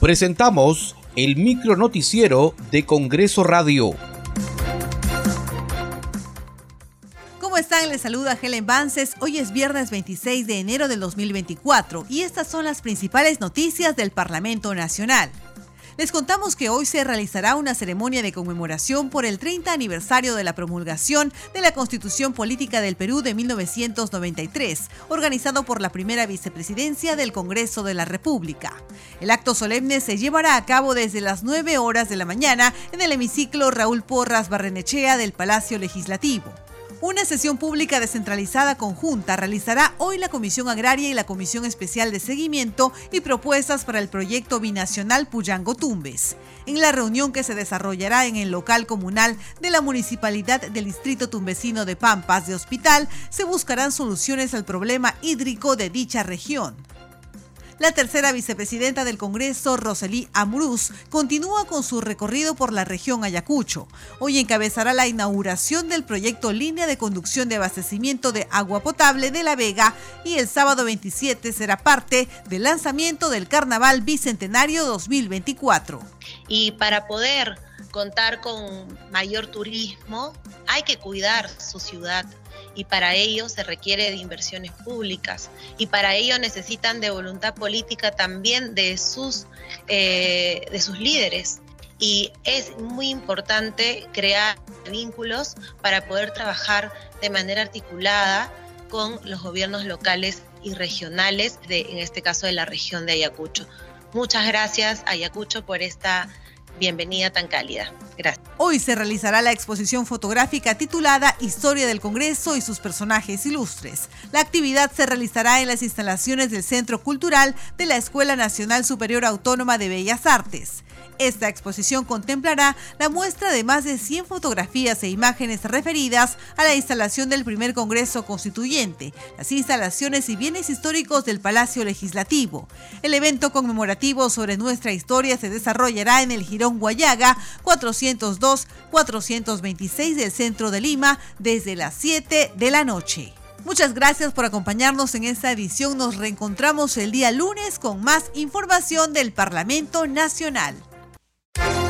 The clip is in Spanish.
Presentamos el micro noticiero de Congreso Radio. ¿Cómo están? Les saluda Helen Vances. Hoy es viernes 26 de enero del 2024 y estas son las principales noticias del Parlamento Nacional. Les contamos que hoy se realizará una ceremonia de conmemoración por el 30 aniversario de la promulgación de la Constitución Política del Perú de 1993, organizado por la primera vicepresidencia del Congreso de la República. El acto solemne se llevará a cabo desde las 9 horas de la mañana en el hemiciclo Raúl Porras Barrenechea del Palacio Legislativo. Una sesión pública descentralizada conjunta realizará hoy la Comisión Agraria y la Comisión Especial de Seguimiento y Propuestas para el proyecto binacional Puyango-Tumbes. En la reunión que se desarrollará en el local comunal de la Municipalidad del Distrito Tumbesino de Pampas de Hospital, se buscarán soluciones al problema hídrico de dicha región. La tercera vicepresidenta del Congreso, Roselí Amuruz, continúa con su recorrido por la región Ayacucho. Hoy encabezará la inauguración del proyecto Línea de Conducción de Abastecimiento de Agua Potable de La Vega y el sábado 27 será parte del lanzamiento del Carnaval Bicentenario 2024. Y para poder contar con mayor turismo, hay que cuidar su ciudad, y para ello se requiere de inversiones públicas y para ello necesitan de voluntad política también de sus, eh, de sus líderes. Y es muy importante crear vínculos para poder trabajar de manera articulada con los gobiernos locales y regionales, de, en este caso de la región de Ayacucho. Muchas gracias, Ayacucho, por esta bienvenida tan cálida. Gracias. Hoy se realizará la exposición fotográfica titulada Historia del Congreso y sus personajes ilustres. La actividad se realizará en las instalaciones del Centro Cultural de la Escuela Nacional Superior Autónoma de Bellas Artes. Esta exposición contemplará la muestra de más de 100 fotografías e imágenes referidas a la instalación del primer Congreso Constituyente, las instalaciones y bienes históricos del Palacio Legislativo. El evento conmemorativo sobre nuestra historia se desarrollará en el Girón Guayaga 402-426 del centro de Lima desde las 7 de la noche. Muchas gracias por acompañarnos en esta edición. Nos reencontramos el día lunes con más información del Parlamento Nacional.